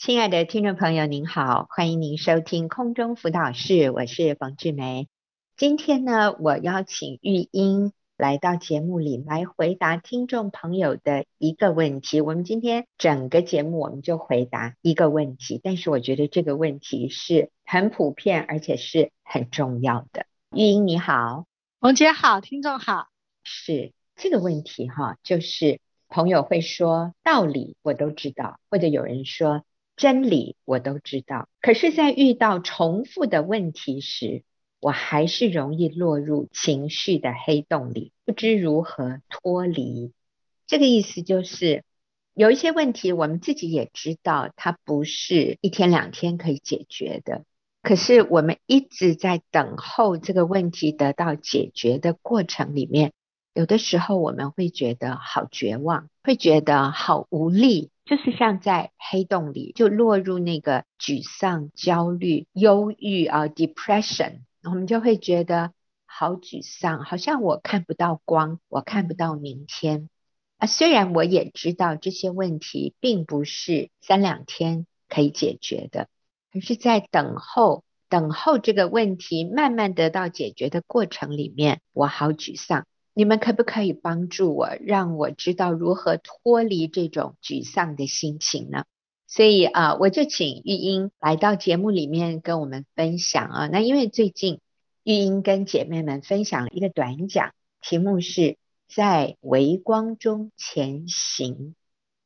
亲爱的听众朋友，您好，欢迎您收听空中辅导室，我是冯志梅。今天呢，我邀请玉英来到节目里来回答听众朋友的一个问题。我们今天整个节目我们就回答一个问题，但是我觉得这个问题是很普遍，而且是很重要的。玉英你好，冯姐好，听众好。是这个问题哈，就是朋友会说道理我都知道，或者有人说。真理我都知道，可是，在遇到重复的问题时，我还是容易落入情绪的黑洞里，不知如何脱离。这个意思就是，有一些问题我们自己也知道，它不是一天两天可以解决的。可是，我们一直在等候这个问题得到解决的过程里面，有的时候我们会觉得好绝望，会觉得好无力。就是像在黑洞里，就落入那个沮丧、焦虑、忧郁啊，depression，我们就会觉得好沮丧，好像我看不到光，我看不到明天啊。虽然我也知道这些问题并不是三两天可以解决的，可是，在等候、等候这个问题慢慢得到解决的过程里面，我好沮丧。你们可不可以帮助我，让我知道如何脱离这种沮丧的心情呢？所以啊，我就请玉英来到节目里面跟我们分享啊。那因为最近玉英跟姐妹们分享了一个短讲，题目是在微光中前行，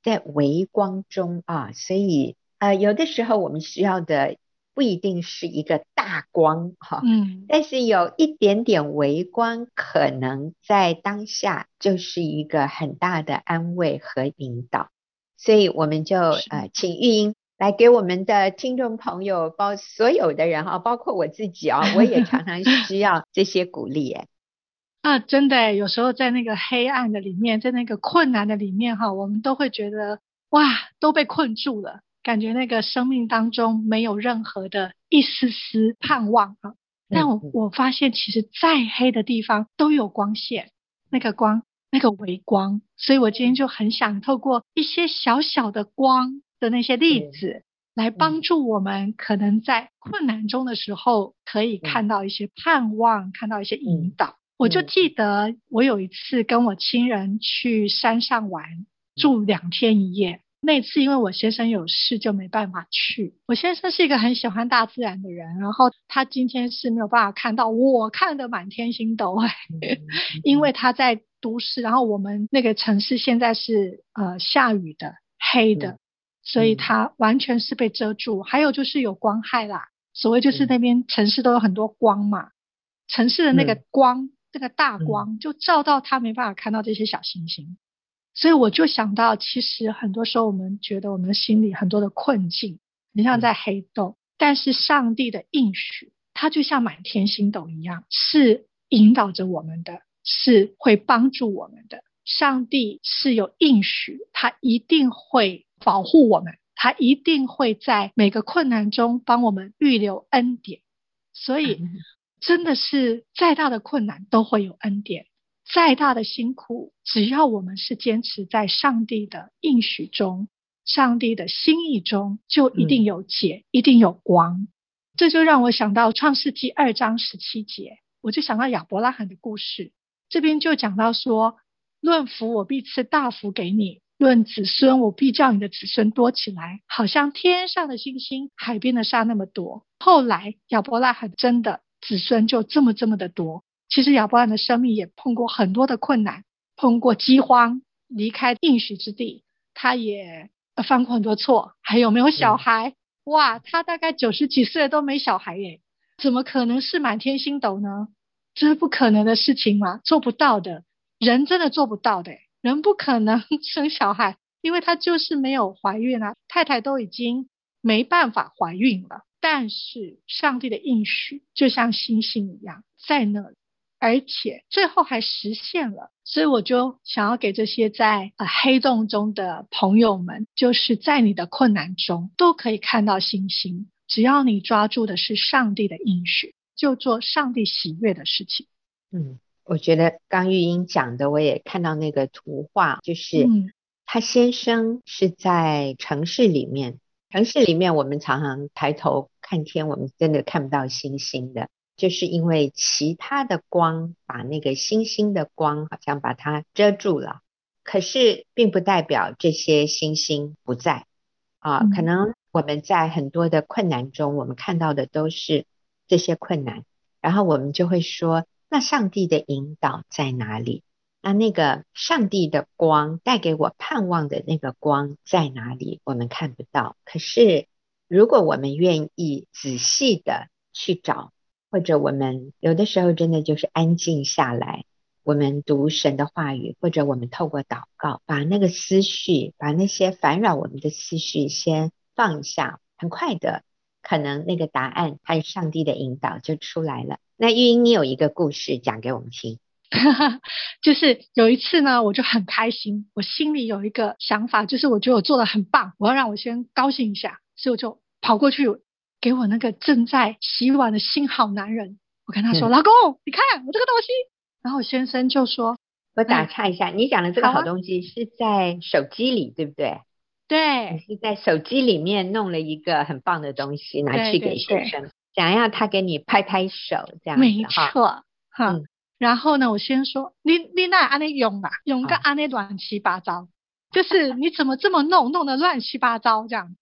在微光中啊，所以啊，有的时候我们需要的。不一定是一个大光哈，嗯，但是有一点点微光，可能在当下就是一个很大的安慰和引导，所以我们就呃，请玉英来给我们的听众朋友，包所有的人哈，包括我自己啊，我也常常 需要这些鼓励哎，啊，真的，有时候在那个黑暗的里面，在那个困难的里面哈，我们都会觉得哇，都被困住了。感觉那个生命当中没有任何的一丝丝盼望啊！但我我发现，其实再黑的地方都有光线，那个光，那个微光。所以我今天就很想透过一些小小的光的那些例子，来帮助我们，可能在困难中的时候，可以看到一些盼望，看到一些引导。我就记得我有一次跟我亲人去山上玩，住两天一夜。那次因为我先生有事就没办法去。我先生是一个很喜欢大自然的人，然后他今天是没有办法看到我看的满天星斗，因为他在都市，然后我们那个城市现在是呃下雨的黑的，所以他完全是被遮住。还有就是有光害啦，所谓就是那边城市都有很多光嘛，城市的那个光，这个大光就照到他没办法看到这些小星星。所以我就想到，其实很多时候我们觉得我们的心里很多的困境，你像在黑洞，但是上帝的应许，它就像满天星斗一样，是引导着我们的，是会帮助我们的。上帝是有应许，他一定会保护我们，他一定会在每个困难中帮我们预留恩典。所以，真的是再大的困难都会有恩典。再大的辛苦，只要我们是坚持在上帝的应许中、上帝的心意中，就一定有解，嗯、一定有光。这就让我想到创世纪二章十七节，我就想到亚伯拉罕的故事。这边就讲到说：“论福，我必赐大福给你；论子孙，我必叫你的子孙多起来，好像天上的星星、海边的沙那么多。”后来亚伯拉罕真的子孙就这么这么的多。其实亚伯兰的生命也碰过很多的困难，碰过饥荒，离开应许之地，他也犯过很多错，还有没有小孩？哇，他大概九十几岁都没小孩耶，怎么可能是满天星斗呢？这是不可能的事情嘛？做不到的，人真的做不到的，人不可能 生小孩，因为他就是没有怀孕啊，太太都已经没办法怀孕了。但是上帝的应许就像星星一样在那里。而且最后还实现了，所以我就想要给这些在呃黑洞中的朋友们，就是在你的困难中都可以看到星星。只要你抓住的是上帝的应许，就做上帝喜悦的事情。嗯，我觉得刚玉英讲的，我也看到那个图画，就是他先生是在城市里面，城市里面，我们常常抬头看天，我们真的看不到星星的，就是因为其他的光把那个星星的光好像把它遮住了。可是，并不代表这些星星不在啊。可能我们在很多的困难中，我们看到的都是这些困难，然后我们就会说：那上帝的引导在哪里？那那个上帝的光带给我盼望的那个光在哪里？我们看不到。可是，如果我们愿意仔细的去找，或者我们有的时候真的就是安静下来，我们读神的话语，或者我们透过祷告，把那个思绪，把那些烦扰我们的思绪先放下，很快的，可能那个答案还有上帝的引导就出来了。那玉英，你有一个故事讲给我们听。就是有一次呢，我就很开心，我心里有一个想法，就是我觉得我做的很棒，我要让我先高兴一下，所以我就跑过去给我那个正在洗碗的新好男人，我跟他说：“嗯、老公，你看我这个东西。”然后我先生就说：“我打岔一下，嗯、你讲的这个好东西是在手机里，啊、对不对？”对，你是在手机里面弄了一个很棒的东西拿去给先生，想要他给你拍拍手，这样子。没错，哈。嗯然后呢，我先说，你你那安尼用啊，用个安尼乱七八糟，哦、就是你怎么这么弄，弄得乱七八糟这样。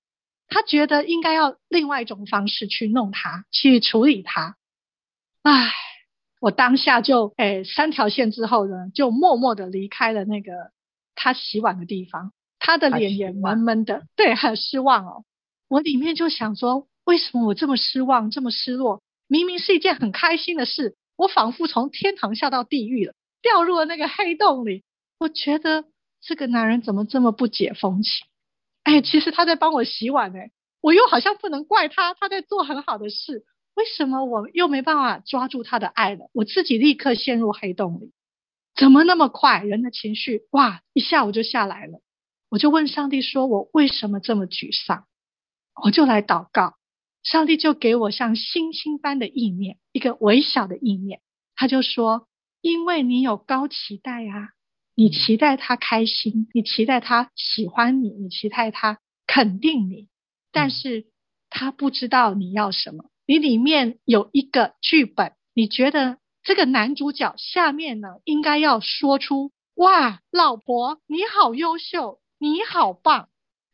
他觉得应该要另外一种方式去弄他，去处理他。唉，我当下就诶、哎、三条线之后呢，就默默的离开了那个他洗碗的地方。他的脸也闷闷的，对，很失望哦。我里面就想说，为什么我这么失望，这么失落？明明是一件很开心的事。我仿佛从天堂下到地狱了，掉入了那个黑洞里。我觉得这个男人怎么这么不解风情？哎，其实他在帮我洗碗哎，我又好像不能怪他，他在做很好的事。为什么我又没办法抓住他的爱了？我自己立刻陷入黑洞里，怎么那么快？人的情绪哇，一下我就下来了。我就问上帝说：“我为什么这么沮丧？”我就来祷告。上帝就给我像星星般的意念，一个微小的意念，他就说：“因为你有高期待啊，你期待他开心，你期待他喜欢你，你期待他肯定你，但是他不知道你要什么。你里面有一个剧本，你觉得这个男主角下面呢，应该要说出：哇，老婆你好优秀，你好棒。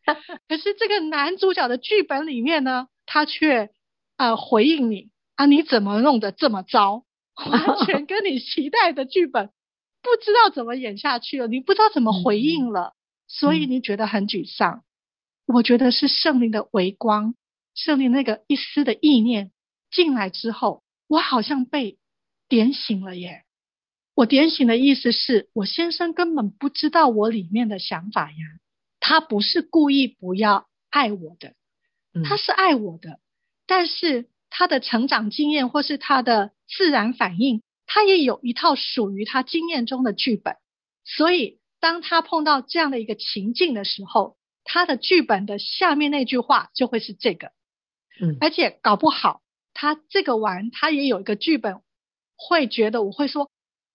可是这个男主角的剧本里面呢？”他却呃回应你啊，你怎么弄得这么糟？完全跟你期待的剧本不知道怎么演下去了，你不知道怎么回应了，所以你觉得很沮丧。我觉得是圣灵的微光，圣灵那个一丝的意念进来之后，我好像被点醒了耶。我点醒的意思是我先生根本不知道我里面的想法呀，他不是故意不要爱我的。他是爱我的，但是他的成长经验或是他的自然反应，他也有一套属于他经验中的剧本。所以，当他碰到这样的一个情境的时候，他的剧本的下面那句话就会是这个。嗯，而且搞不好他这个玩，他也有一个剧本，会觉得我会说：“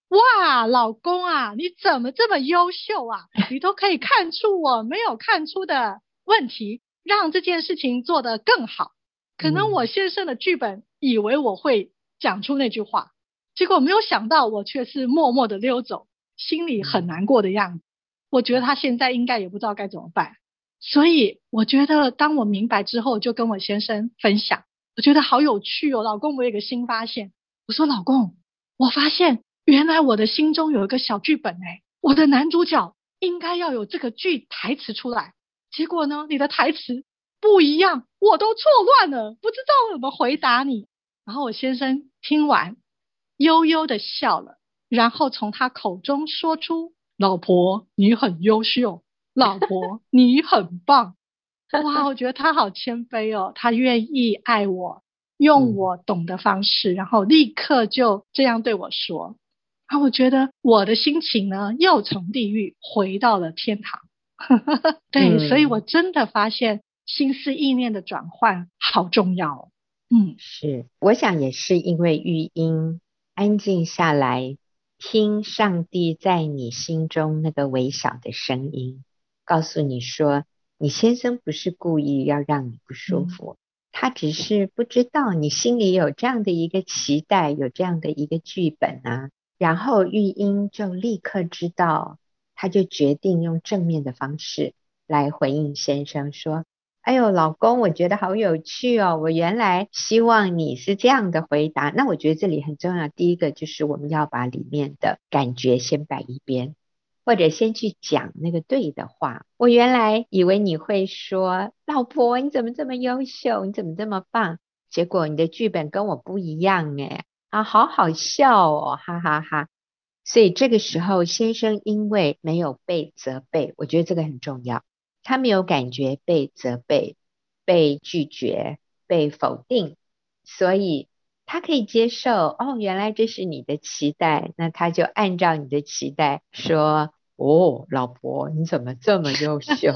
哇，老公啊，你怎么这么优秀啊？你都可以看出我没有看出的问题。”让这件事情做得更好。可能我先生的剧本以为我会讲出那句话，结果没有想到我却是默默的溜走，心里很难过的样子。我觉得他现在应该也不知道该怎么办。所以我觉得当我明白之后，就跟我先生分享，我觉得好有趣哦，老公，我有个新发现。我说老公，我发现原来我的心中有一个小剧本哎，我的男主角应该要有这个剧台词出来。结果呢？你的台词不一样，我都错乱了，不知道怎么回答你。然后我先生听完，悠悠的笑了，然后从他口中说出：“老婆，你很优秀，老婆，你很棒。”哇，我觉得他好谦卑哦，他愿意爱我，用我懂的方式，然后立刻就这样对我说。啊，我觉得我的心情呢，又从地狱回到了天堂。对，嗯、所以我真的发现心思意念的转换好重要。嗯，是，我想也是因为育英安静下来，听上帝在你心中那个微小的声音，告诉你说，你先生不是故意要让你不舒服，嗯、他只是不知道你心里有这样的一个期待，有这样的一个剧本啊。然后玉英就立刻知道，他就决定用正面的方式来回应先生说：“哎呦，老公，我觉得好有趣哦，我原来希望你是这样的回答。那我觉得这里很重要，第一个就是我们要把里面的感觉先摆一边。”或者先去讲那个对的话。我原来以为你会说：“老婆，你怎么这么优秀？你怎么这么棒？”结果你的剧本跟我不一样哎，啊，好好笑哦，哈哈哈。所以这个时候，先生因为没有被责备，我觉得这个很重要。他没有感觉被责备、被拒绝、被否定，所以。他可以接受哦，原来这是你的期待，那他就按照你的期待说：“哦，老婆，你怎么这么优秀？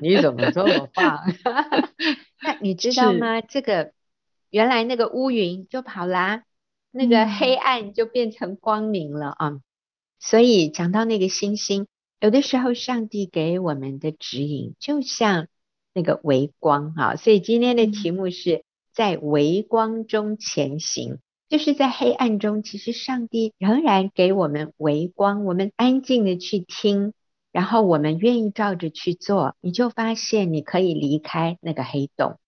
你怎么这么棒？” 那你知道吗？是这个原来那个乌云就跑啦，那个黑暗就变成光明了啊！嗯、所以讲到那个星星，有的时候上帝给我们的指引就像那个微光哈。所以今天的题目是。嗯在微光中前行，就是在黑暗中，其实上帝仍然给我们微光，我们安静的去听，然后我们愿意照着去做，你就发现你可以离开那个黑洞，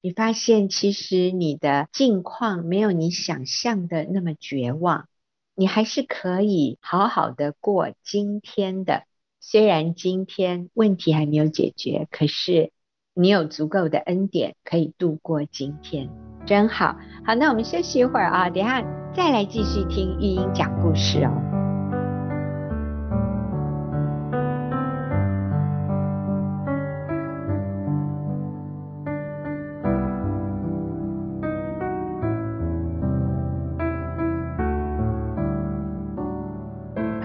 你发现其实你的境况没有你想象的那么绝望，你还是可以好好的过今天的，虽然今天问题还没有解决，可是。你有足够的恩典可以度过今天，真好。好，那我们休息一会儿啊，等下再来继续听玉英讲故事哦。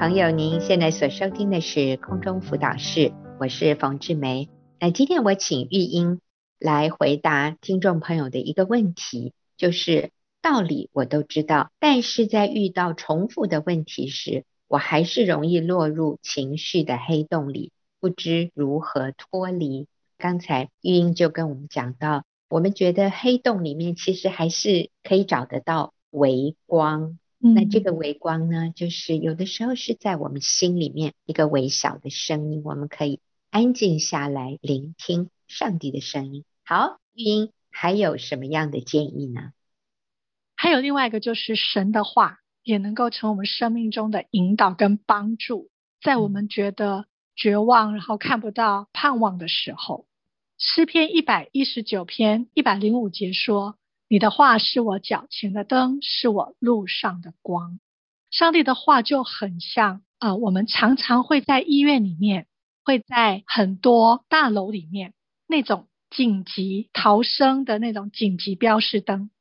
朋友，您现在所收听的是空中辅导室，我是冯志梅。那今天我请玉英来回答听众朋友的一个问题，就是道理我都知道，但是在遇到重复的问题时，我还是容易落入情绪的黑洞里，不知如何脱离。刚才玉英就跟我们讲到，我们觉得黑洞里面其实还是可以找得到微光。嗯、那这个微光呢，就是有的时候是在我们心里面一个微小的声音，我们可以。安静下来，聆听上帝的声音。好，玉英还有什么样的建议呢？还有另外一个，就是神的话也能够成为我们生命中的引导跟帮助，在我们觉得绝望，然后看不到盼望的时候。诗篇一百一十九篇一百零五节说：“你的话是我脚前的灯，是我路上的光。”上帝的话就很像啊、我们常常会在医院里面。会在很多大楼里面，那种紧急逃生的那种紧急标示灯，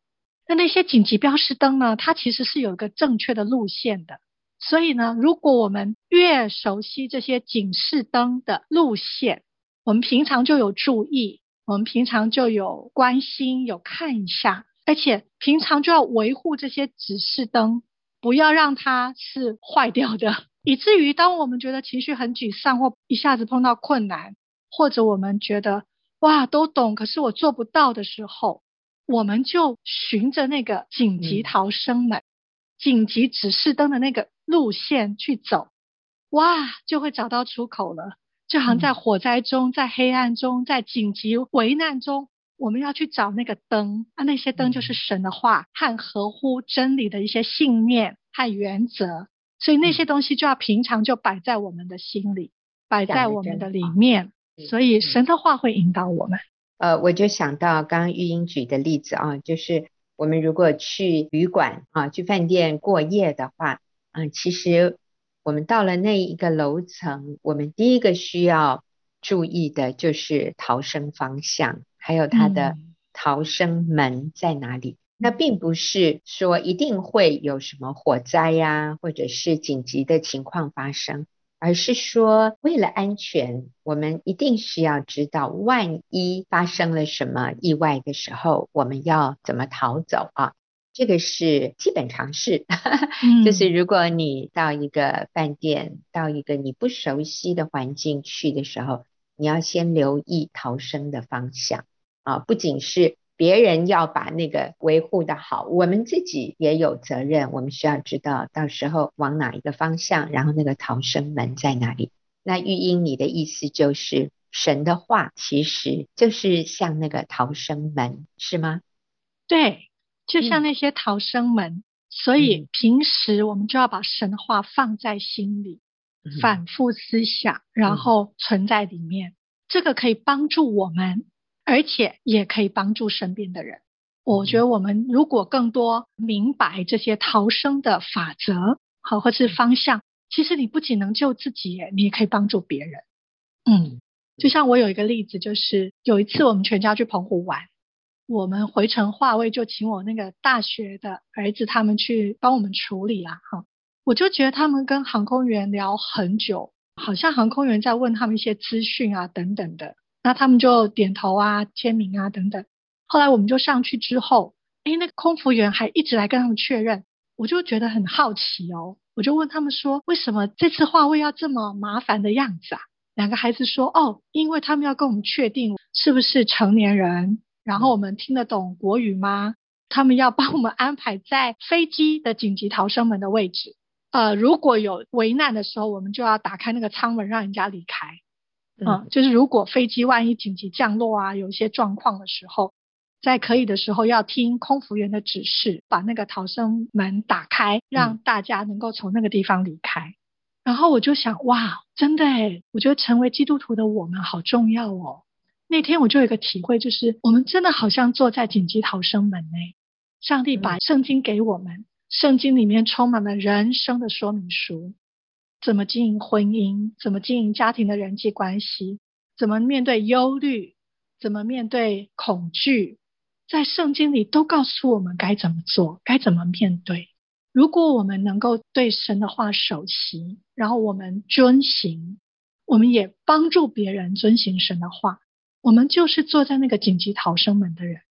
那那些紧急标示灯呢，它其实是有一个正确的路线的。所以呢，如果我们越熟悉这些警示灯的路线，我们平常就有注意，我们平常就有关心，有看一下，而且平常就要维护这些指示灯，不要让它是坏掉的。以至于当我们觉得情绪很沮丧，或一下子碰到困难，或者我们觉得哇都懂，可是我做不到的时候，我们就循着那个紧急逃生门、嗯、紧急指示灯的那个路线去走，哇，就会找到出口了。就好像在火灾中、在黑暗中、在紧急危难中，我们要去找那个灯，啊，那些灯就是神的话和合乎真理的一些信念和原则。所以那些东西就要平常就摆在我们的心里，摆在我们的里面。所以神的话会引导我们。呃，我就想到刚刚玉英举的例子啊，就是我们如果去旅馆啊，去饭店过夜的话，嗯、啊，其实我们到了那一个楼层，我们第一个需要注意的就是逃生方向，还有它的逃生门在哪里。嗯那并不是说一定会有什么火灾呀，或者是紧急的情况发生，而是说为了安全，我们一定是要知道，万一发生了什么意外的时候，我们要怎么逃走啊？这个是基本常识。就是如果你到一个饭店，到一个你不熟悉的环境去的时候，你要先留意逃生的方向啊，不仅是别人要把那个维护的好，我们自己也有责任，我们需要知道到时候往哪一个方向，然后那个逃生门在哪里。那玉英，你的意思就是神的话其实就是像那个逃生门，是吗？对，就像那些逃生门。嗯所以平时我们就要把神的话放在心里，嗯、反复思想，然后存在里面。嗯、这个可以帮助我们，而且也可以帮助身边的人。我觉得我们如果更多明白这些逃生的法则，好，或是方向，其实你不仅能救自己，你也可以帮助别人。嗯，就像我有一个例子，就是有一次我们全家去澎湖玩。我们回程划位，就请我那个大学的儿子他们去帮我们处理啊，哈，我就觉得他们跟航空员聊很久，好像航空员在问他们一些资讯啊等等的，那他们就点头啊、签名啊等等。后来我们就上去之后，诶，那个空服员还一直来跟他们确认，我就觉得很好奇哦，我就问他们说，为什么这次划位要这么麻烦的样子啊？两个孩子说，哦，因为他们要跟我们确定是不是成年人。然后我们听得懂国语吗？他们要帮我们安排在飞机的紧急逃生门的位置。呃，如果有危难的时候，我们就要打开那个舱门，让人家离开。嗯、呃，就是如果飞机万一紧急降落啊，有一些状况的时候，在可以的时候要听空服员的指示，把那个逃生门打开，让大家能够从那个地方离开。嗯、然后我就想，哇，真的诶，我觉得成为基督徒的我们好重要哦。那天我就有一个体会，就是我们真的好像坐在紧急逃生门内，上帝把圣经给我们，圣经里面充满了人生的说明书，怎么经营婚姻，怎么经营家庭的人际关系，怎么面对忧虑，怎么面对恐惧，在圣经里都告诉我们该怎么做，该怎么面对。如果我们能够对神的话守习，然后我们遵行，我们也帮助别人遵行神的话。我们就是坐在那个紧急逃生门的人，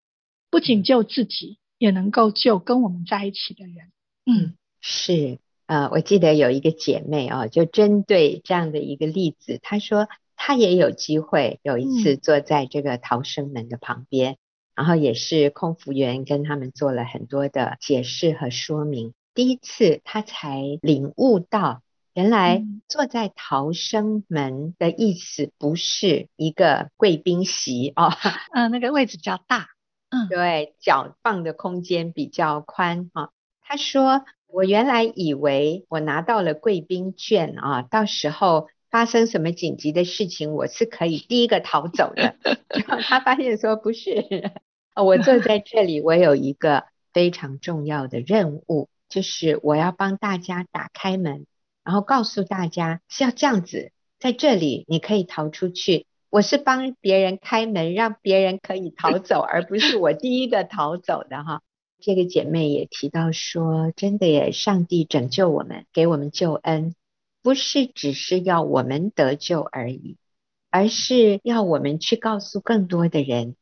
不仅救自己，也能够救跟我们在一起的人。嗯，是，呃，我记得有一个姐妹哦，就针对这样的一个例子，她说她也有机会有一次坐在这个逃生门的旁边，嗯、然后也是空服员跟他们做了很多的解释和说明，第一次她才领悟到。原来坐在逃生门的意思不是一个贵宾席哦，嗯，那个位置比较大，嗯，对，脚放的空间比较宽哈。他说：“我原来以为我拿到了贵宾券啊，到时候发生什么紧急的事情，我是可以第一个逃走的。然后他发现说不是，我坐在这里，我有一个非常重要的任务，就是我要帮大家打开门。”然后告诉大家是要这样子，在这里你可以逃出去。我是帮别人开门，让别人可以逃走，而不是我第一个逃走的哈。这个姐妹也提到说，真的耶，上帝拯救我们，给我们救恩，不是只是要我们得救而已，而是要我们去告诉更多的人，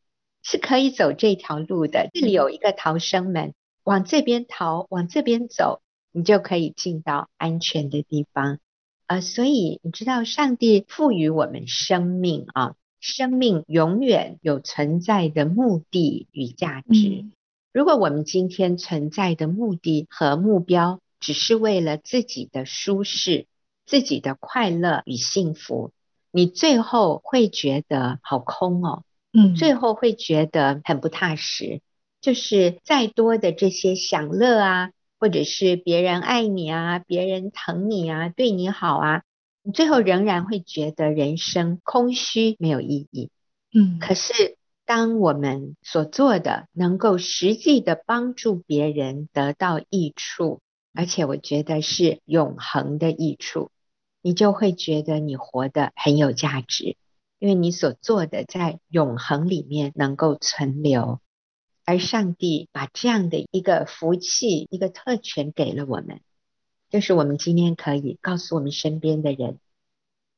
是可以走这条路的。这里有一个逃生门，往这边逃，往这边走。你就可以进到安全的地方，呃，所以你知道，上帝赋予我们生命啊，生命永远有存在的目的与价值。嗯。如果我们今天存在的目的和目标只是为了自己的舒适、自己的快乐与幸福，你最后会觉得好空哦，嗯，最后会觉得很不踏实，就是再多的这些享乐啊。或者是别人爱你啊，别人疼你啊，对你好啊，你最后仍然会觉得人生空虚，没有意义。嗯，可是当我们所做的能够实际的帮助别人得到益处，而且我觉得是永恒的益处，你就会觉得你活得很有价值，因为你所做的在永恒里面能够存留。而上帝把这样的一个福气、一个特权给了我们，就是我们今天可以告诉我们身边的人，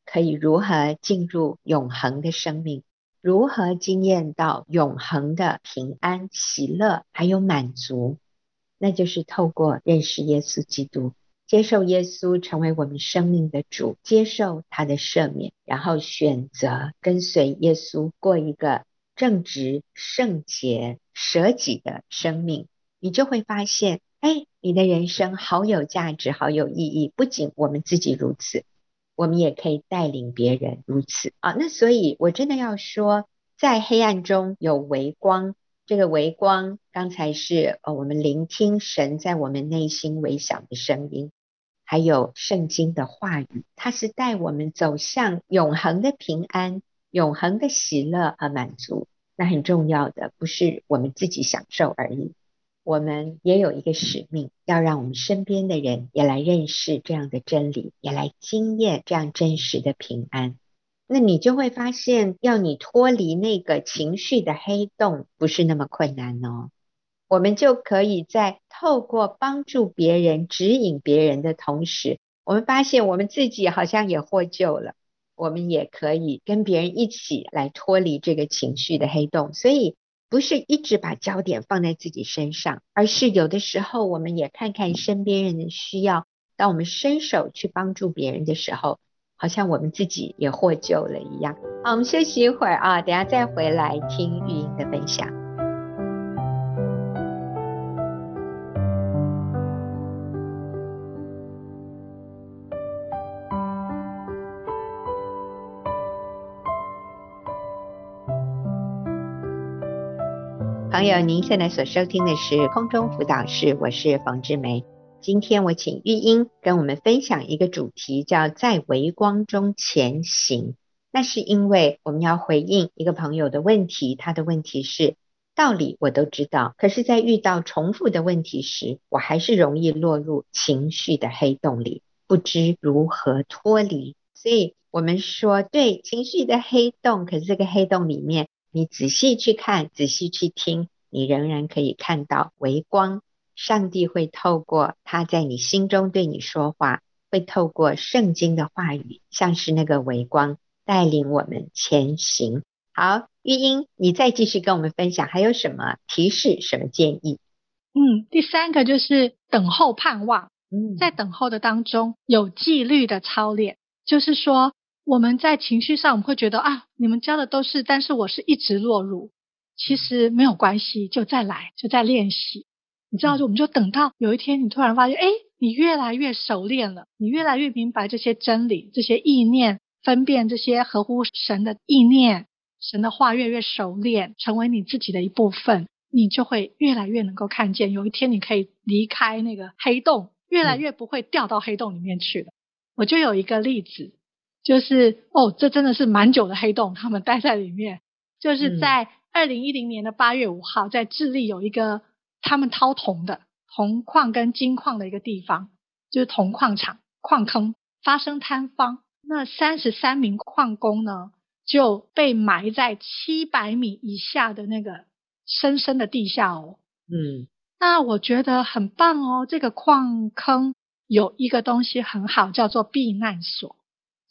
可以如何进入永恒的生命，如何经验到永恒的平安、喜乐还有满足，那就是透过认识耶稣基督，接受耶稣成为我们生命的主，接受他的赦免，然后选择跟随耶稣过一个正直、圣洁、舍己的生命，你就会发现，哎，你的人生好有价值，好有意义。不仅我们自己如此，我们也可以带领别人如此啊。那所以，我真的要说，在黑暗中有微光。这个微光，刚才是呃，我们聆听神在我们内心微小的声音，还有圣经的话语，它是带我们走向永恒的平安、永恒的喜乐和满足。那很重要的不是我们自己享受而已，我们也有一个使命，要让我们身边的人也来认识这样的真理，也来经验这样真实的平安。那你就会发现，要你脱离那个情绪的黑洞，不是那么困难哦。我们就可以在透过帮助别人、指引别人的同时，我们发现我们自己好像也获救了。我们也可以跟别人一起来脱离这个情绪的黑洞。所以，不是一直把焦点放在自己身上，而是有的时候，我们也看看身边人的需要。当我们伸手去帮助别人的时候，好像我们自己也获救了一样。好，我们休息一会儿啊，等下再回来听玉英的分享。朋友，您现在所收听的是空中辅导室，我是冯志梅。今天我请玉英跟我们分享一个主题，叫在微光中前行。那是因为我们要回应一个朋友的问题，他的问题是道理我都知道，可是，在遇到重复的问题时，我还是容易落入情绪的黑洞里，不知如何脱离。所以我们说，对情绪的黑洞，可是这个黑洞里面，你仔细去看，仔细去听，你仍然可以看到微光。上帝会透过他在你心中对你说话，会透过圣经的话语，像是那个微光，带领我们前行。好，玉英，你再继续跟我们分享，还有什么提示、什么建议？嗯，第三个就是等候盼望。嗯，在等候的当中有纪律的操练，就是说我们在情绪上我们会觉得啊，你们教的都是，但是我是一直落入，其实没有关系，就再来，就再练习。你知道，就我们就等到有一天，你突然发现，哎，你越来越熟练了，你越来越明白这些真理，这些意念，分辨这些合乎神的意念，神的话越来越熟练，成为你自己的一部分，你就会越来越能够看见。有一天，你可以离开那个黑洞，越来越不会掉到黑洞里面去了。嗯。我就有一个例子，就是哦，这真的是蛮久的黑洞，他们待在里面，就是在二零一零年的八月五号，在智利有一个。他们掏铜的铜矿跟金矿的一个地方，就是铜矿场矿坑发生坍方，那三十三名矿工呢就被埋在七百米以下的那个深深的地下哦。嗯，那我觉得很棒哦，这个矿坑有一个东西很好，叫做避难所。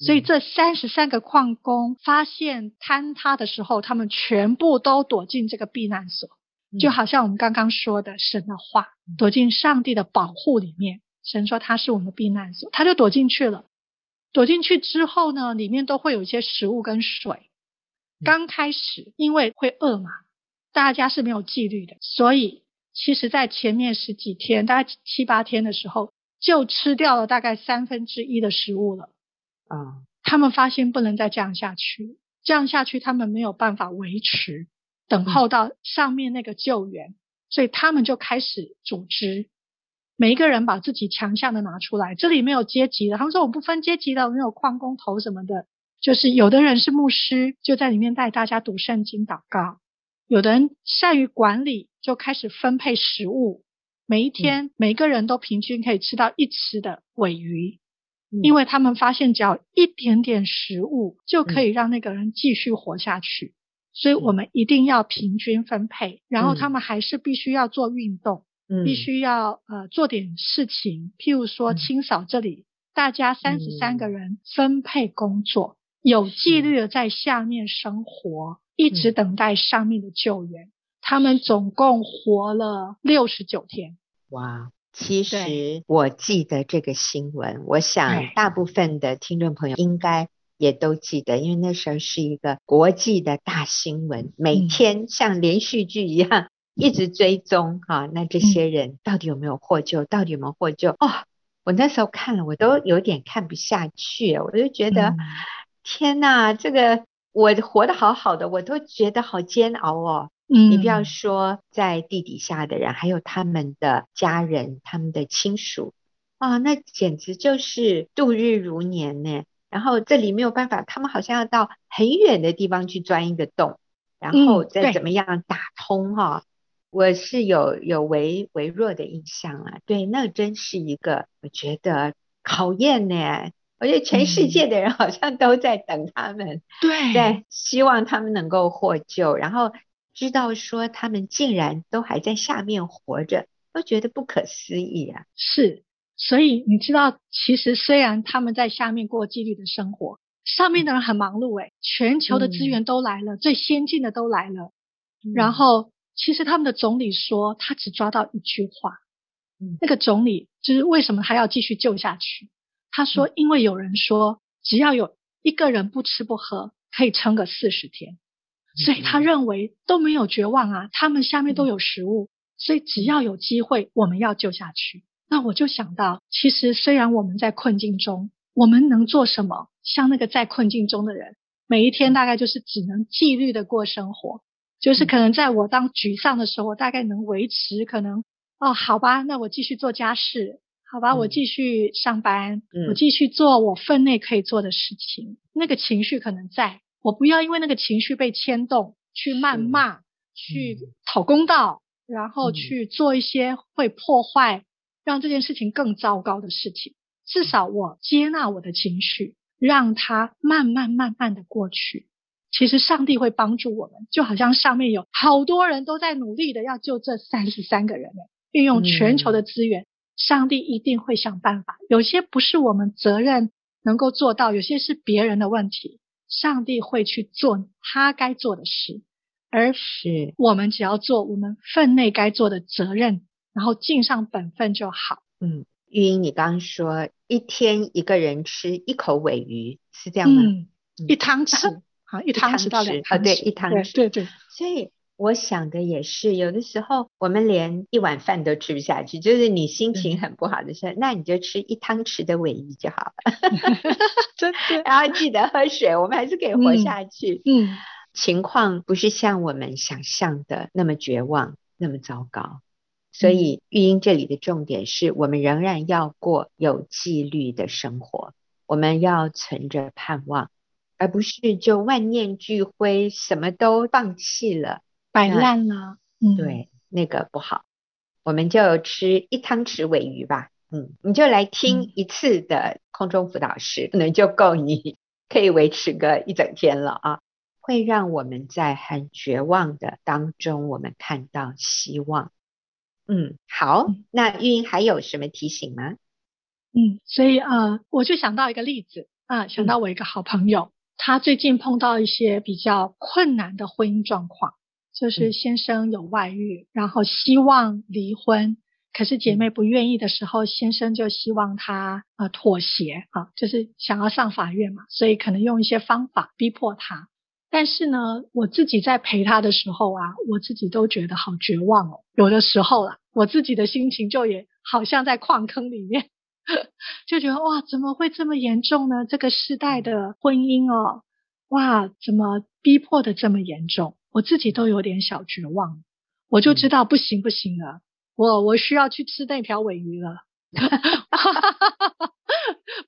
所以这三十三个矿工发现坍塌的时候，他们全部都躲进这个避难所。就好像我们刚刚说的神的话，躲进上帝的保护里面。神说他是我们的避难所，他就躲进去了。躲进去之后呢，里面都会有一些食物跟水。刚开始因为会饿嘛，大家是没有纪律的，所以其实在前面十几天，大概七八天的时候，就吃掉了大概三分之一的食物了。啊，他们发现不能再这样下去，这样下去他们没有办法维持。等候到上面那个救援，所以他们就开始组织，每一个人把自己强项的拿出来。这里没有阶级的，他们说我不分阶级的，没有矿工头什么的，就是有的人是牧师，就在里面带大家读圣经、祷告；有的人善于管理，就开始分配食物。每一天，每个人都平均可以吃到一吃的尾鱼，因为他们发现只要一点点食物就可以让那个人继续活下去。所以我们一定要平均分配，然后他们还是必须要做运动，嗯，必须要呃做点事情，譬如说清扫这里，大家三十三个人分配工作，有纪律的在下面生活，一直等待上面的救援。他们总共活了六十九天，哇，其实我记得这个新闻，我想大部分的听众朋友应该也都记得，因为那时候是一个国际的大新闻，每天像连续剧一样一直追踪哈、那这些人到底有没有获救？到底有没有获救？哦，我那时候看了，我都有点看不下去，我就觉得、嗯、天哪，这个我活得好好的，我都觉得好煎熬哦。嗯，你不要说在地底下的人，还有他们的家人、他们的亲属啊，那简直就是度日如年呢。然后这里没有办法，他们好像要到很远的地方去钻一个洞，然后再怎么样打通哈。嗯、我是有有微微弱的印象啊，对，那真是一个我觉得考验呢。我觉得全世界的人好像都在等他们，对、嗯，在希望他们能够获救，然后。知道说他们竟然都还在下面活着，都觉得不可思议啊！是，所以你知道，其实虽然他们在下面过纪律的生活，上面的人很忙碌，诶，全球的资源都来了，嗯、最先进的都来了。嗯、然后，其实他们的总理说，他只抓到一句话。嗯、那个总理就是为什么还要继续救下去？他说，因为有人说，只要有一个人不吃不喝，可以撑个四十天。所以他认为都没有绝望啊，他们下面都有食物，所以只要有机会，我们要救下去。那我就想到，其实虽然我们在困境中，我们能做什么？像那个在困境中的人，每一天大概就是只能纪律的过生活，就是可能在我当沮丧的时候，我大概能维持可能哦，好吧，那我继续做家事，好吧，我继续上班，我继续做我分内可以做的事情，那个情绪可能在。我不要因为那个情绪被牵动，去谩骂，嗯、去讨公道，然后去做一些会破坏，让这件事情更糟糕的事情。至少我接纳我的情绪，让它慢慢慢慢的过去。其实上帝会帮助我们，就好像上面有好多人都在努力的要救这三十三个人，运用全球的资源，嗯、上帝一定会想办法。有些不是我们责任能够做到，有些是别人的问题。上帝会去做他该做的事，而是我们只要做我们分内该做的责任，然后尽上本分就好。嗯，玉英，你刚刚说一天一个人吃一口尾鱼是这样吗？嗯，一汤匙，好，一汤匙到两汤匙，对，一汤匙，对对，所以。我想的也是，有的时候我们连一碗饭都吃不下去，就是你心情很不好的时候，嗯、那你就吃一汤匙的尾鱼就好了。真的，然后记得喝水，我们还是可以活下去。嗯，嗯，情况不是像我们想象的那么绝望，那么糟糕。所以育英这里的重点是我们仍然要过有纪律的生活，我们要存着盼望，而不是就万念俱灰，什么都放弃了。摆烂了，嗯，对，那个不好，我们就吃一汤匙尾鱼吧，嗯，你就来听一次的空中辅导师，可能、嗯、就够你 可以维持个一整天了啊，会让我们在很绝望的当中，我们看到希望。嗯，好，嗯、那玉英还有什么提醒吗？嗯，所以呃，我就想到一个例子啊，想到我一个好朋友，嗯、他最近碰到一些比较困难的婚姻状况。就是先生有外遇，然后希望离婚，可是姐妹不愿意的时候，先生就希望她呃妥协啊，就是想要上法院嘛，所以可能用一些方法逼迫她。但是呢，我自己在陪她的时候啊，我自己都觉得好绝望哦。有的时候啦，我自己的心情就也好像在矿坑里面，就觉得哇，怎么会这么严重呢？这个时代的婚姻哦，哇，怎么逼迫的这么严重？我自己都有点小绝望，我就知道不行不行了，我我需要去吃那条尾鱼了。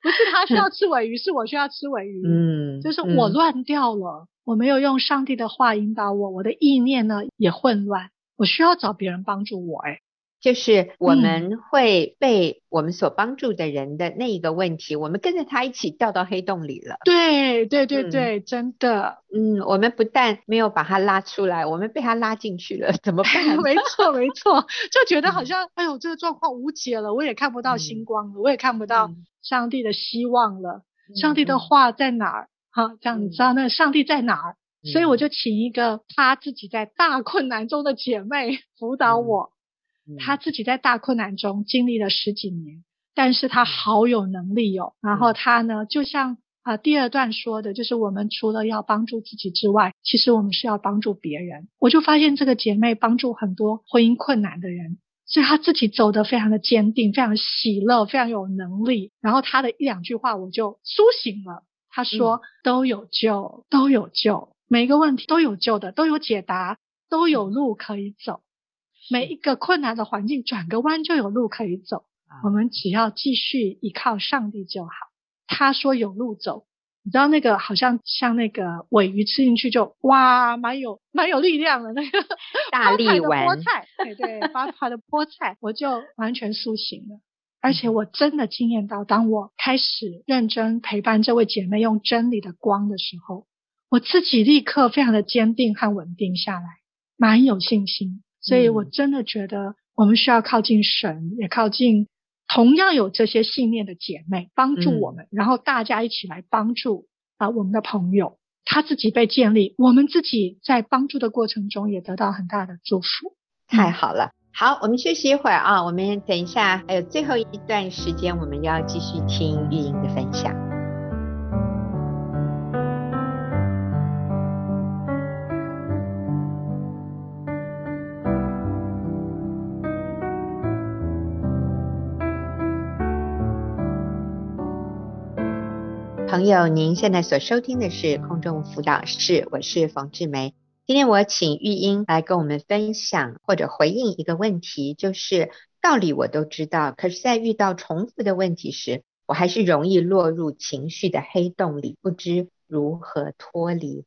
不是他需要吃尾鱼，是我需要吃尾鱼。嗯，就是我乱掉了，我没有用上帝的话引导我，我的意念呢也混乱，我需要找别人帮助我。诶就是我们会被我们所帮助的人的那一个问题，嗯、我们跟着他一起掉到黑洞里了。对对对对，嗯、真的。嗯，我们不但没有把他拉出来，我们被他拉进去了，怎么办？没错没错，就觉得好像，嗯、哎呦，这个状况无解了，我也看不到星光了，嗯、我也看不到上帝的希望了。嗯、上帝的话在哪儿？哈、嗯，这样你知道那上帝在哪儿？嗯、所以我就请一个他自己在大困难中的姐妹辅导我。他自己在大困难中经历了十几年，但是他好有能力哦。然后他呢，就像啊第二段说的，就是我们除了要帮助自己之外，其实我们是要帮助别人。我就发现这个姐妹帮助很多婚姻困难的人，所以她自己走得非常的坚定，非常喜乐，非常有能力。然后她的一两句话我就苏醒了。她说：“都有救，都有救，每一个问题都有救的，都有解答，都有路可以走。”每一个困难的环境，转个弯就有路可以走。我们只要继续依靠上帝就好。他说有路走，你知道那个好像像那个尾鱼吃进去就哇，蛮有蛮有力量的那个 大力丸菠菜，对对，发泡的菠菜，我就完全苏醒了。而且我真的惊艳到，当我开始认真陪伴这位姐妹用真理的光的时候，我自己立刻非常的坚定和稳定下来，蛮有信心。所以我真的觉得，我们需要靠近神，也靠近同样有这些信念的姐妹，帮助我们，然后大家一起来帮助啊我们的朋友，他自己被建立，我们自己在帮助的过程中也得到很大的祝福。太好了，好，我们休息一会儿啊，我们等一下还有最后一段时间，我们要继续听玉英的分享。朋友，您现在所收听的是空中辅导室，我是冯志梅。今天我请玉英来跟我们分享或者回应一个问题，就是道理我都知道，可是在遇到重复的问题时，我还是容易落入情绪的黑洞里，不知如何脱离。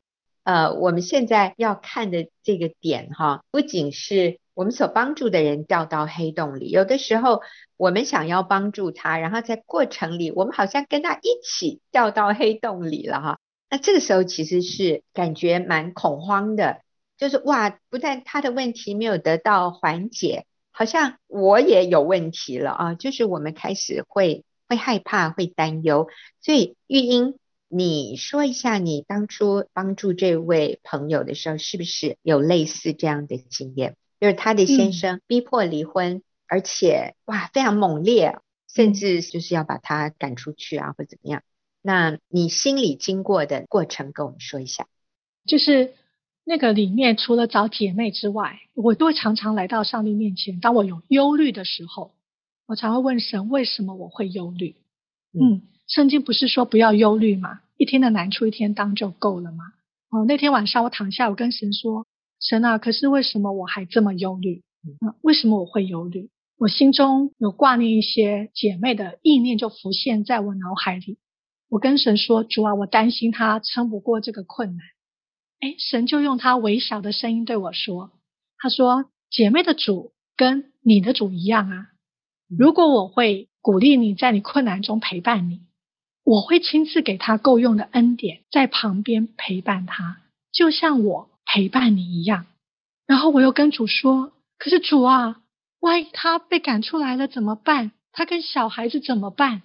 呃，我们现在要看的这个点哈，不仅是我们所帮助的人掉到黑洞里，有的时候。我们想要帮助他，然后在过程里，我们好像跟他一起掉到黑洞里了哈。那这个时候其实是感觉蛮恐慌的，就是哇，不但他的问题没有得到缓解，好像我也有问题了啊。就是我们开始会会害怕，会担忧。所以玉英，你说一下你当初帮助这位朋友的时候，是不是有类似这样的经验？就是他的先生逼迫离婚。嗯而且哇，非常猛烈，甚至就是要把他赶出去啊，或怎么样？那你心里经过的过程，跟我们说一下。就是那个里面，除了找姐妹之外，我都会常常来到上帝面前。当我有忧虑的时候，我常会问神：为什么我会忧虑？嗯，圣经不是说不要忧虑吗？一天的难处一天当就够了吗？哦，那天晚上我躺下，我跟神说：神啊，可是为什么我还这么忧虑？嗯，为什么我会忧虑？我心中有挂念一些姐妹的意念，就浮现在我脑海里。我跟神说：“主啊，我担心她撑不过这个困难。”哎，神就用他微小的声音对我说：“他说，姐妹的主跟你的主一样啊。如果我会鼓励你在你困难中陪伴你，我会亲自给他够用的恩典，在旁边陪伴他，就像我陪伴你一样。”然后我又跟主说：“可是主啊。”万一他被赶出来了怎么办？他跟小孩子怎么办？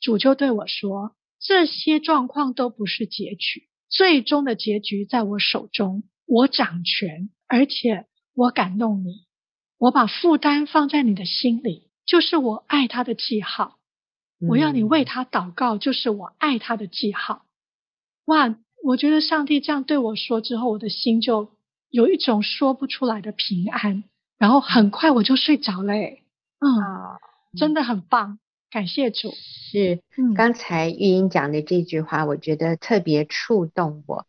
主就对我说：“这些状况都不是结局，最终的结局在我手中，我掌权，而且我感动你，我把负担放在你的心里，就是我爱他的记号。我要你为他祷告，就是我爱他的记号。”哇！我觉得上帝这样对我说之后，我的心就有一种说不出来的平安。然后很快我就睡着了，嗯，啊、真的很棒，感谢主。是，嗯，刚才玉英讲的这句话，我觉得特别触动我。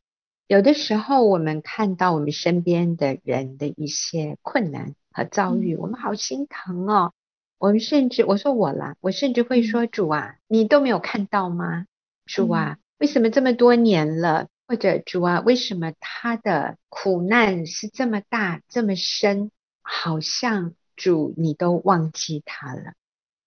有的时候，我们看到我们身边的人的一些困难和遭遇，嗯、我们好心疼哦。我们甚至，我说我啦，我甚至会说：“主啊，你都没有看到吗？主啊，为什么这么多年了？或者主啊，为什么他的苦难是这么大，这么深？”好像主你都忘记他了，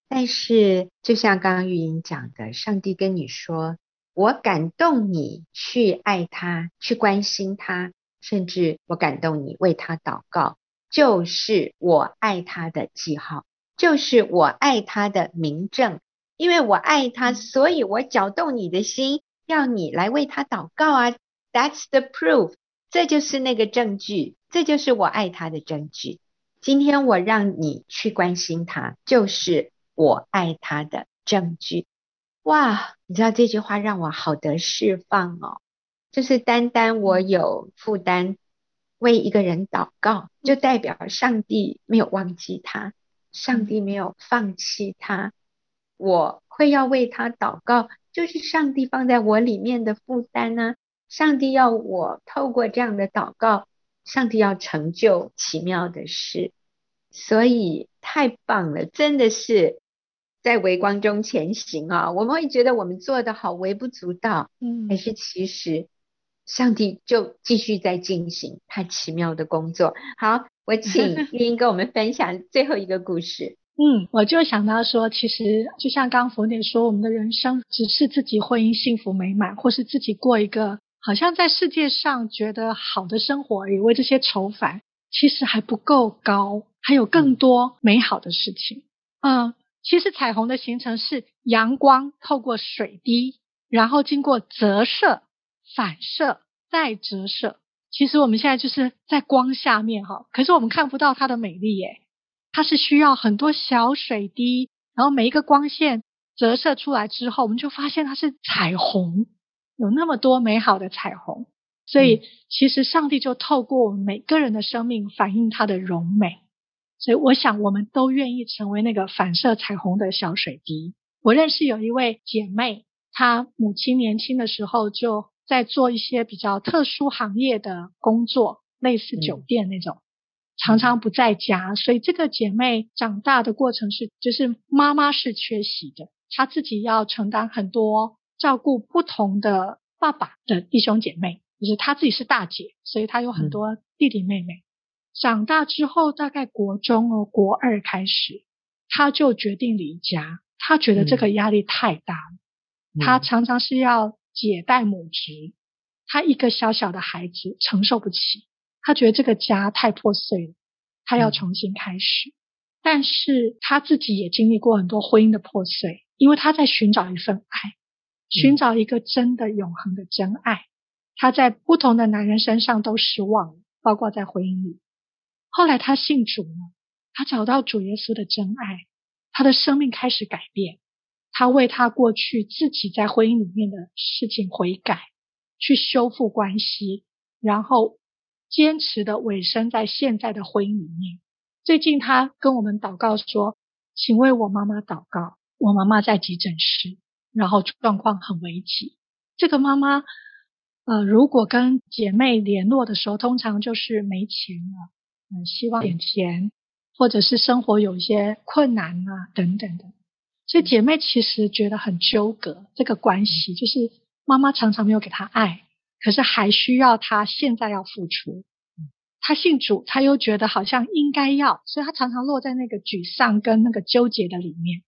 但是就像刚刚玉莹讲的，上帝跟你说，我感动你去爱他，去关心他，甚至我感动你为他祷告，就是我爱他的记号，就是我爱他的明证，因为我爱他，所以我搅动你的心，要你来为他祷告啊，That's the proof，这就是那个证据，这就是我爱他的证据。今天我让你去关心他，就是我爱他的证据。哇，你知道这句话让我好得释放哦，就是单单我有负担为一个人祷告，就代表上帝没有忘记他，上帝没有放弃他。我会要为他祷告，就是上帝放在我里面的负担呢。上帝要我透过这样的祷告，上帝要成就奇妙的事，所以太棒了，真的是。在微光中前行啊，我们会觉得我们做的好微不足道，嗯，但是其实上帝就继续在进行他奇妙的工作。好，我请 玉英跟我们分享最后一个故事。嗯，我就想到说，其实就像刚刚佛姐说，我们的人生只是自己婚姻幸福美满，或是自己过一个好像在世界上觉得好的生活而已，为这些愁烦，其实还不够高，还有更多美好的事情。嗯。其实彩虹的形成是阳光透过水滴，然后经过折射、反射再折射。其实我们现在就是在光下面哈，可是我们看不到它的美丽耶。它是需要很多小水滴，然后每一个光线折射出来之后，我们就发现它是彩虹，有那么多美好的彩虹。所以其实上帝就透过我们每个人的生命反映它的荣美。所以我想，我们都愿意成为那个反射彩虹的小水滴。我认识有一位姐妹，她母亲年轻的时候就在做一些比较特殊行业的工作，类似酒店那种，嗯、常常不在家。所以这个姐妹长大的过程是，就是妈妈是缺席的，她自己要承担很多照顾不同的爸爸的弟兄姐妹，就是她自己是大姐，所以她有很多弟弟妹妹。嗯长大之后，大概国中哦，国二开始，她就决定离家。她觉得这个压力太大了，嗯、他常常是要姐带母职，他一个小小的孩子承受不起。他觉得这个家太破碎了，他要重新开始。嗯、但是他自己也经历过很多婚姻的破碎，因为他在寻找一份爱，寻找一个真的永恒的真爱。他在不同的男人身上都失望了，包括在婚姻里。后来他信主了，他找到主耶稣的真爱，他的生命开始改变。他为他过去自己在婚姻里面的事情悔改，去修复关系，然后坚持的委身在现在的婚姻里面。最近他跟我们祷告说：“请为我妈妈祷告，我妈妈在急诊室，然后状况很危急。”这个妈妈，呃，如果跟姐妹联络的时候，通常就是没钱了。嗯，希望点钱，或者是生活有一些困难啊，等等的。所以姐妹其实觉得很纠葛，这个关系就是妈妈常常没有给她爱，可是还需要她现在要付出。她信主，她又觉得好像应该要，所以她常常落在那个沮丧跟那个纠结的里面。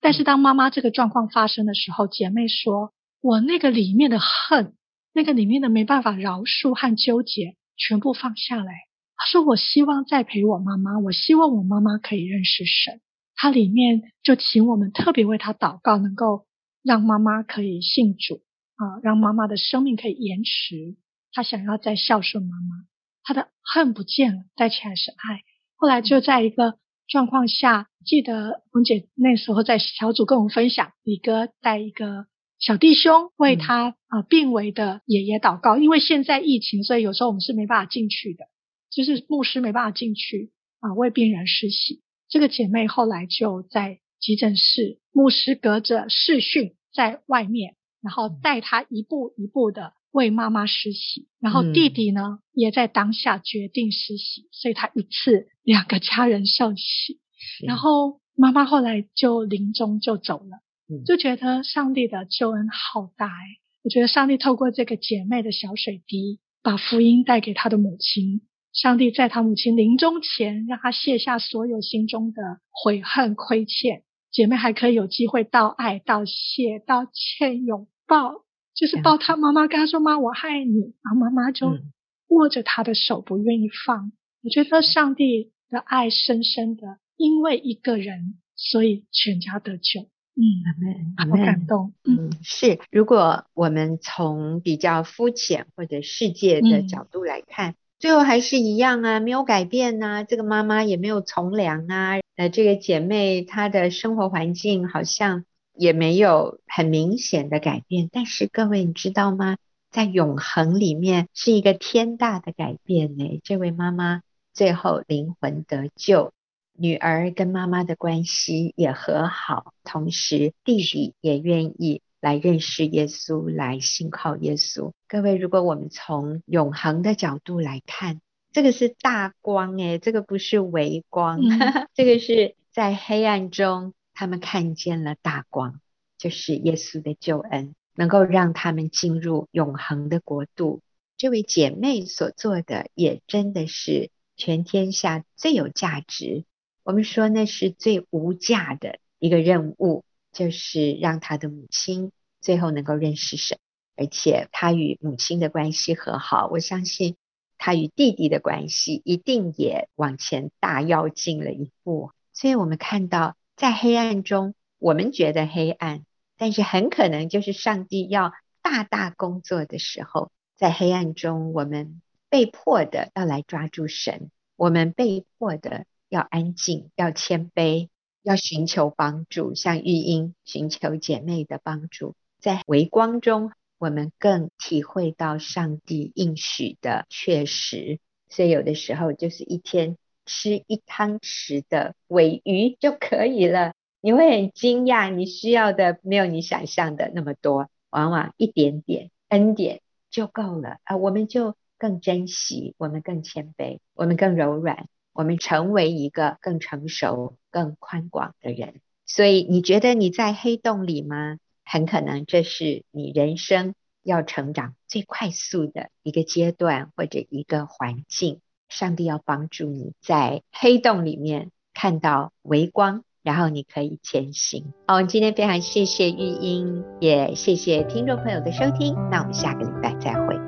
但是当妈妈这个状况发生的时候，姐妹说：“我那个里面的恨，那个里面的没办法饶恕和纠结，全部放下来。”她说：“我希望再陪我妈妈，我希望我妈妈可以认识神。他里面就请我们特别为他祷告，能够让妈妈可以信主啊，让妈妈的生命可以延迟。他想要再孝顺妈妈，他的恨不见了，带起来是爱。后来就在一个状况下，记得红姐那时候在小组跟我们分享，李哥带一个小弟兄为他啊病危的爷爷祷告，因为现在疫情，所以有时候我们是没办法进去的。”就是牧师没办法进去啊，为病人施洗。这个姐妹后来就在急诊室，牧师隔着视讯在外面，然后带她一步一步的为妈妈施洗。然后弟弟呢，也在当下决定施洗，所以他一次两个家人受洗。然后妈妈后来就临终就走了，就觉得上帝的救恩好大哎！我觉得上帝透过这个姐妹的小水滴，把福音带给她的母亲。上帝在他母亲临终前，让他卸下所有心中的悔恨、亏欠。姐妹还可以有机会道爱、道谢、道歉、拥抱，就是抱他妈妈，跟他说：“妈，我爱你。”然后妈妈就握着他的手，不愿意放。我觉得上帝的爱深深的，因为一个人，所以全家得救。嗯，好感动。嗯，是。如果我们从比较肤浅或者世界的角度来看。最后还是一样啊，没有改变啊。这个妈妈也没有从良啊。呃，这个姐妹她的生活环境好像也没有很明显的改变。但是各位你知道吗？在永恒里面是一个天大的改变呢。这位妈妈最后灵魂得救，女儿跟妈妈的关系也和好，同时弟弟也愿意。来认识耶稣，来信靠耶稣。各位，如果我们从永恒的角度来看，这个是大光诶，这个不是微光，嗯、这个是在黑暗中，他们看见了大光，就是耶稣的救恩，能够让他们进入永恒的国度。这位姐妹所做的，也真的是全天下最有价值。我们说那是最无价的一个任务。就是让他的母亲最后能够认识神，而且他与母亲的关系和好，我相信他与弟弟的关系一定也往前大跃进了一步。所以我们看到，在黑暗中，我们觉得黑暗，但是很可能就是上帝要大大工作的时候，在黑暗中，我们被迫的要来抓住神，我们被迫的要安静，要谦卑。要寻求帮助，像玉英寻求姐妹的帮助，在微光中，我们更体会到上帝应许的确实。所以有的时候就是一天吃一汤匙的尾鱼就可以了。你会很惊讶，你需要的没有你想象的那么多，往往一点点恩典就够了啊！我们就更珍惜，我们更谦卑，我们更柔软。我们成为一个更成熟、更宽广的人。所以，你觉得你在黑洞里吗？很可能这是你人生要成长最快速的一个阶段或者一个环境。上帝要帮助你在黑洞里面看到微光，然后你可以前行。好，今天非常谢谢玉英，也谢谢听众朋友的收听。那我们下个礼拜再会。